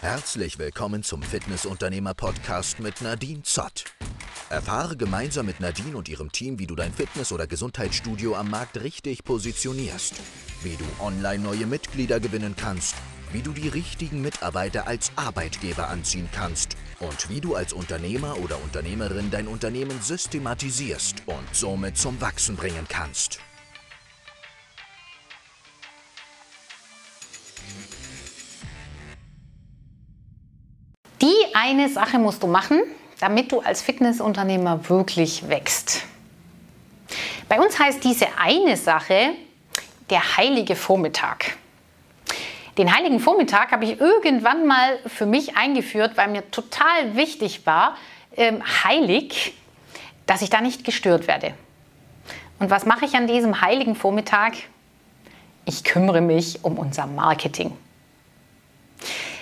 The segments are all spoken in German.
Herzlich willkommen zum Fitnessunternehmer-Podcast mit Nadine Zott. Erfahre gemeinsam mit Nadine und ihrem Team, wie du dein Fitness- oder Gesundheitsstudio am Markt richtig positionierst, wie du online neue Mitglieder gewinnen kannst, wie du die richtigen Mitarbeiter als Arbeitgeber anziehen kannst und wie du als Unternehmer oder Unternehmerin dein Unternehmen systematisierst und somit zum Wachsen bringen kannst. Die eine Sache musst du machen, damit du als Fitnessunternehmer wirklich wächst. Bei uns heißt diese eine Sache der heilige Vormittag. Den heiligen Vormittag habe ich irgendwann mal für mich eingeführt, weil mir total wichtig war, ähm, heilig, dass ich da nicht gestört werde. Und was mache ich an diesem heiligen Vormittag? Ich kümmere mich um unser Marketing.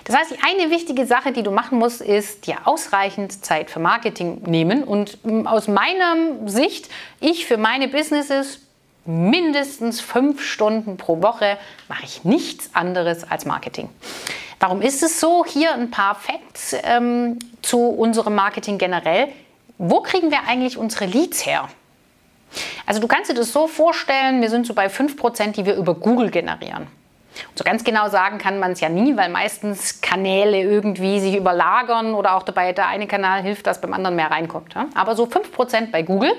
Das heißt, eine wichtige Sache, die du machen musst, ist dir ausreichend Zeit für Marketing nehmen. Und mm, aus meiner Sicht, ich für meine Businesses mindestens fünf Stunden pro Woche mache ich nichts anderes als Marketing. Warum ist es so? Hier ein paar Facts ähm, zu unserem Marketing generell. Wo kriegen wir eigentlich unsere Leads her? Also du kannst dir das so vorstellen, wir sind so bei 5%, die wir über Google generieren. So ganz genau sagen kann man es ja nie, weil meistens Kanäle irgendwie sich überlagern oder auch dabei der eine Kanal hilft, dass beim anderen mehr reinkommt. Aber so 5% bei Google.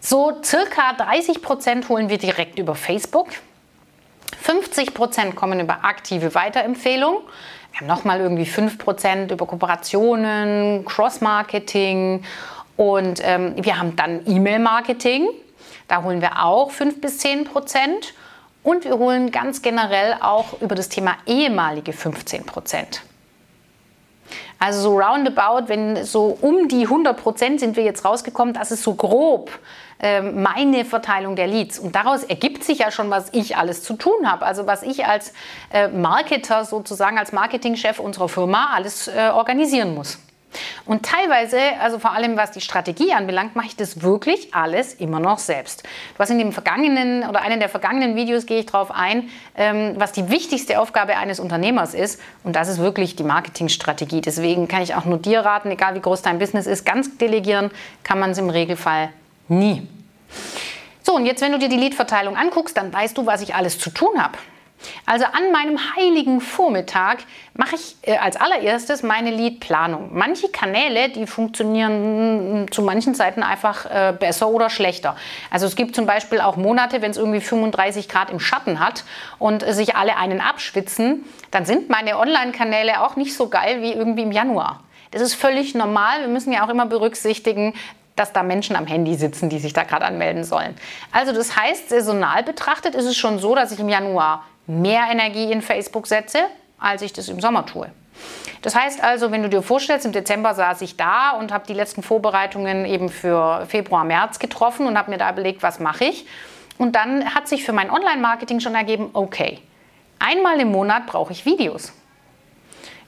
So circa 30% holen wir direkt über Facebook. 50% kommen über aktive Weiterempfehlungen. Wir haben nochmal irgendwie 5% über Kooperationen, Cross-Marketing und ähm, wir haben dann E-Mail-Marketing. Da holen wir auch 5 bis 10 Prozent. Und wir holen ganz generell auch über das Thema ehemalige 15 Prozent. Also so roundabout, wenn so um die 100 Prozent sind wir jetzt rausgekommen, das ist so grob äh, meine Verteilung der Leads. Und daraus ergibt sich ja schon, was ich alles zu tun habe. Also was ich als äh, Marketer sozusagen, als Marketingchef unserer Firma alles äh, organisieren muss. Und teilweise, also vor allem was die Strategie anbelangt, mache ich das wirklich alles immer noch selbst. Was in dem vergangenen oder einem der vergangenen Videos gehe ich darauf ein, ähm, was die wichtigste Aufgabe eines Unternehmers ist. Und das ist wirklich die Marketingstrategie. Deswegen kann ich auch nur dir raten, egal wie groß dein Business ist, ganz delegieren kann man es im Regelfall nie. So, und jetzt, wenn du dir die Leadverteilung anguckst, dann weißt du, was ich alles zu tun habe. Also an meinem heiligen Vormittag mache ich äh, als allererstes meine Leadplanung. Manche Kanäle, die funktionieren mm, zu manchen Zeiten einfach äh, besser oder schlechter. Also es gibt zum Beispiel auch Monate, wenn es irgendwie 35 Grad im Schatten hat und sich alle einen abschwitzen, dann sind meine Online-Kanäle auch nicht so geil wie irgendwie im Januar. Das ist völlig normal. Wir müssen ja auch immer berücksichtigen, dass da Menschen am Handy sitzen, die sich da gerade anmelden sollen. Also das heißt, saisonal betrachtet ist es schon so, dass ich im Januar mehr Energie in Facebook setze, als ich das im Sommer tue. Das heißt also, wenn du dir vorstellst, im Dezember saß ich da und habe die letzten Vorbereitungen eben für Februar, März getroffen und habe mir da überlegt, was mache ich. Und dann hat sich für mein Online-Marketing schon ergeben, okay, einmal im Monat brauche ich Videos.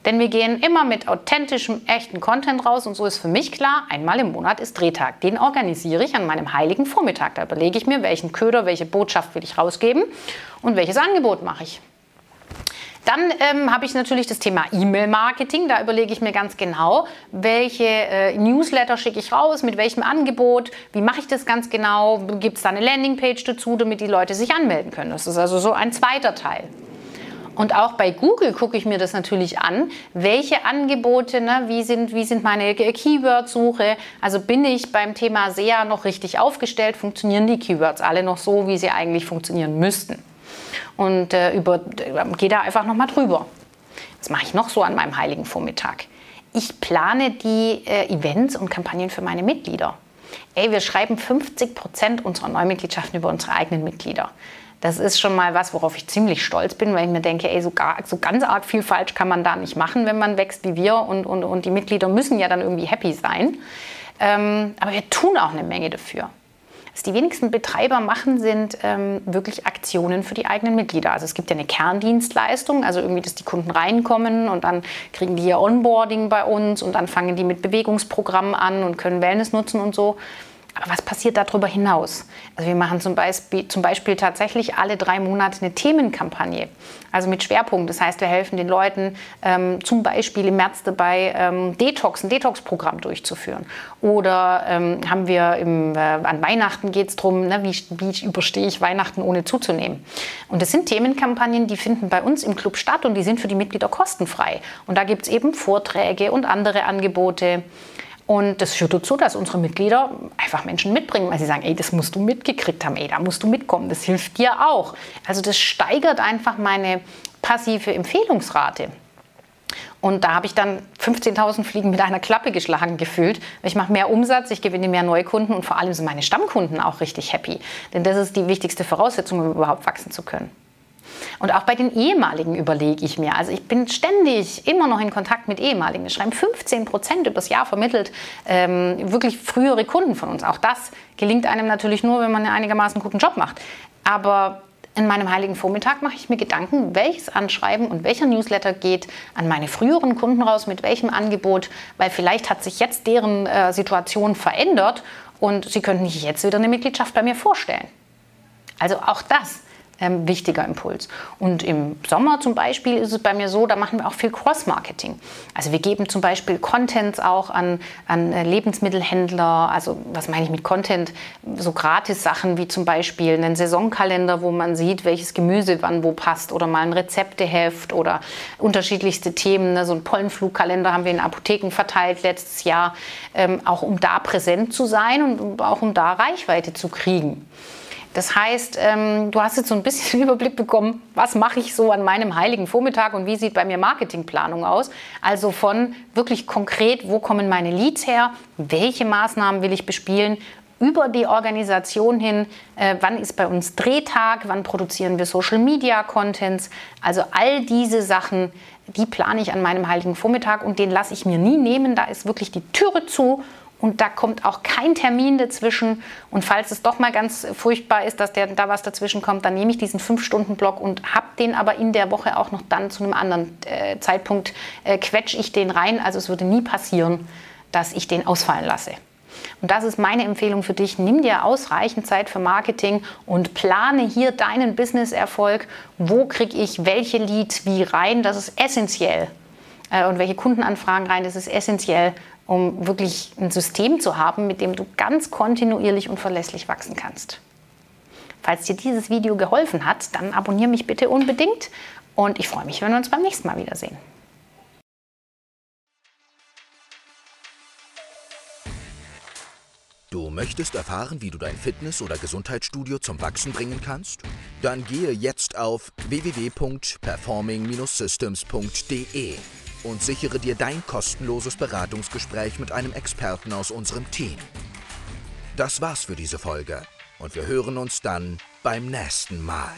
Denn wir gehen immer mit authentischem, echten Content raus und so ist für mich klar, einmal im Monat ist Drehtag. Den organisiere ich an meinem heiligen Vormittag. Da überlege ich mir, welchen Köder, welche Botschaft will ich rausgeben und welches Angebot mache ich. Dann ähm, habe ich natürlich das Thema E-Mail-Marketing. Da überlege ich mir ganz genau, welche äh, Newsletter schicke ich raus, mit welchem Angebot, wie mache ich das ganz genau, gibt es da eine Landingpage dazu, damit die Leute sich anmelden können. Das ist also so ein zweiter Teil. Und auch bei Google gucke ich mir das natürlich an, welche Angebote, ne, wie, sind, wie sind meine Keyword-Suche, also bin ich beim Thema SEA noch richtig aufgestellt, funktionieren die Keywords alle noch so, wie sie eigentlich funktionieren müssten. Und äh, über, äh, gehe da einfach nochmal drüber. Was mache ich noch so an meinem heiligen Vormittag? Ich plane die äh, Events und Kampagnen für meine Mitglieder. Ey, wir schreiben 50 Prozent unserer Neumitgliedschaften über unsere eigenen Mitglieder. Das ist schon mal was, worauf ich ziemlich stolz bin, weil ich mir denke, ey, so, gar, so ganz arg viel falsch kann man da nicht machen, wenn man wächst wie wir und, und, und die Mitglieder müssen ja dann irgendwie happy sein. Ähm, aber wir tun auch eine Menge dafür. Was die wenigsten Betreiber machen, sind ähm, wirklich Aktionen für die eigenen Mitglieder. Also es gibt ja eine Kerndienstleistung, also irgendwie, dass die Kunden reinkommen und dann kriegen die ihr Onboarding bei uns und dann fangen die mit Bewegungsprogrammen an und können Wellness nutzen und so. Aber was passiert darüber hinaus? Also wir machen zum Beispiel, zum Beispiel tatsächlich alle drei Monate eine Themenkampagne, also mit Schwerpunkt. Das heißt, wir helfen den Leuten ähm, zum Beispiel im März dabei, ähm, Detox, ein Detox-Programm durchzuführen. Oder ähm, haben wir im, äh, an Weihnachten geht es darum, ne, wie, wie überstehe ich Weihnachten ohne zuzunehmen. Und das sind Themenkampagnen, die finden bei uns im Club statt und die sind für die Mitglieder kostenfrei. Und da gibt es eben Vorträge und andere Angebote. Und das führt dazu, dass unsere Mitglieder einfach Menschen mitbringen, weil sie sagen, ey, das musst du mitgekriegt haben, ey, da musst du mitkommen, das hilft dir auch. Also das steigert einfach meine passive Empfehlungsrate. Und da habe ich dann 15.000 Fliegen mit einer Klappe geschlagen gefühlt. Ich mache mehr Umsatz, ich gewinne mehr Neukunden und vor allem sind meine Stammkunden auch richtig happy. Denn das ist die wichtigste Voraussetzung, um überhaupt wachsen zu können. Und auch bei den ehemaligen überlege ich mir. Also ich bin ständig immer noch in Kontakt mit ehemaligen. Wir schreiben 15 Prozent übers Jahr vermittelt ähm, wirklich frühere Kunden von uns. Auch das gelingt einem natürlich nur, wenn man einen einigermaßen guten Job macht. Aber in meinem heiligen Vormittag mache ich mir Gedanken, welches Anschreiben und welcher Newsletter geht an meine früheren Kunden raus, mit welchem Angebot, weil vielleicht hat sich jetzt deren äh, Situation verändert und sie könnten sich jetzt wieder eine Mitgliedschaft bei mir vorstellen. Also auch das ähm, wichtiger Impuls. Und im Sommer zum Beispiel ist es bei mir so, da machen wir auch viel Cross-Marketing. Also wir geben zum Beispiel Contents auch an, an äh, Lebensmittelhändler. Also was meine ich mit Content? So Gratis-Sachen wie zum Beispiel einen Saisonkalender, wo man sieht, welches Gemüse wann wo passt oder mal ein Rezepteheft oder unterschiedlichste Themen. Ne? So ein Pollenflugkalender haben wir in Apotheken verteilt letztes Jahr, ähm, auch um da präsent zu sein und auch um da Reichweite zu kriegen. Das heißt, ähm, du hast jetzt so ein bisschen Überblick bekommen, was mache ich so an meinem heiligen Vormittag und wie sieht bei mir Marketingplanung aus. Also von wirklich konkret, wo kommen meine Leads her, welche Maßnahmen will ich bespielen, über die Organisation hin, äh, wann ist bei uns Drehtag, wann produzieren wir Social Media Contents. Also all diese Sachen, die plane ich an meinem heiligen Vormittag und den lasse ich mir nie nehmen. Da ist wirklich die Türe zu und da kommt auch kein Termin dazwischen. Und falls es doch mal ganz furchtbar ist, dass der, da was dazwischen kommt, dann nehme ich diesen 5-Stunden-Block und habe den aber in der Woche auch noch dann zu einem anderen äh, Zeitpunkt, äh, quetsche ich den rein. Also es würde nie passieren, dass ich den ausfallen lasse. Und das ist meine Empfehlung für dich. Nimm dir ausreichend Zeit für Marketing und plane hier deinen Business-Erfolg. Wo kriege ich welche Leads wie rein? Das ist essentiell. Äh, und welche Kundenanfragen rein, das ist essentiell, um wirklich ein System zu haben, mit dem du ganz kontinuierlich und verlässlich wachsen kannst. Falls dir dieses Video geholfen hat, dann abonniere mich bitte unbedingt und ich freue mich, wenn wir uns beim nächsten Mal wiedersehen. Du möchtest erfahren, wie du dein Fitness- oder Gesundheitsstudio zum Wachsen bringen kannst? Dann gehe jetzt auf www.performing-systems.de und sichere dir dein kostenloses Beratungsgespräch mit einem Experten aus unserem Team. Das war's für diese Folge und wir hören uns dann beim nächsten Mal.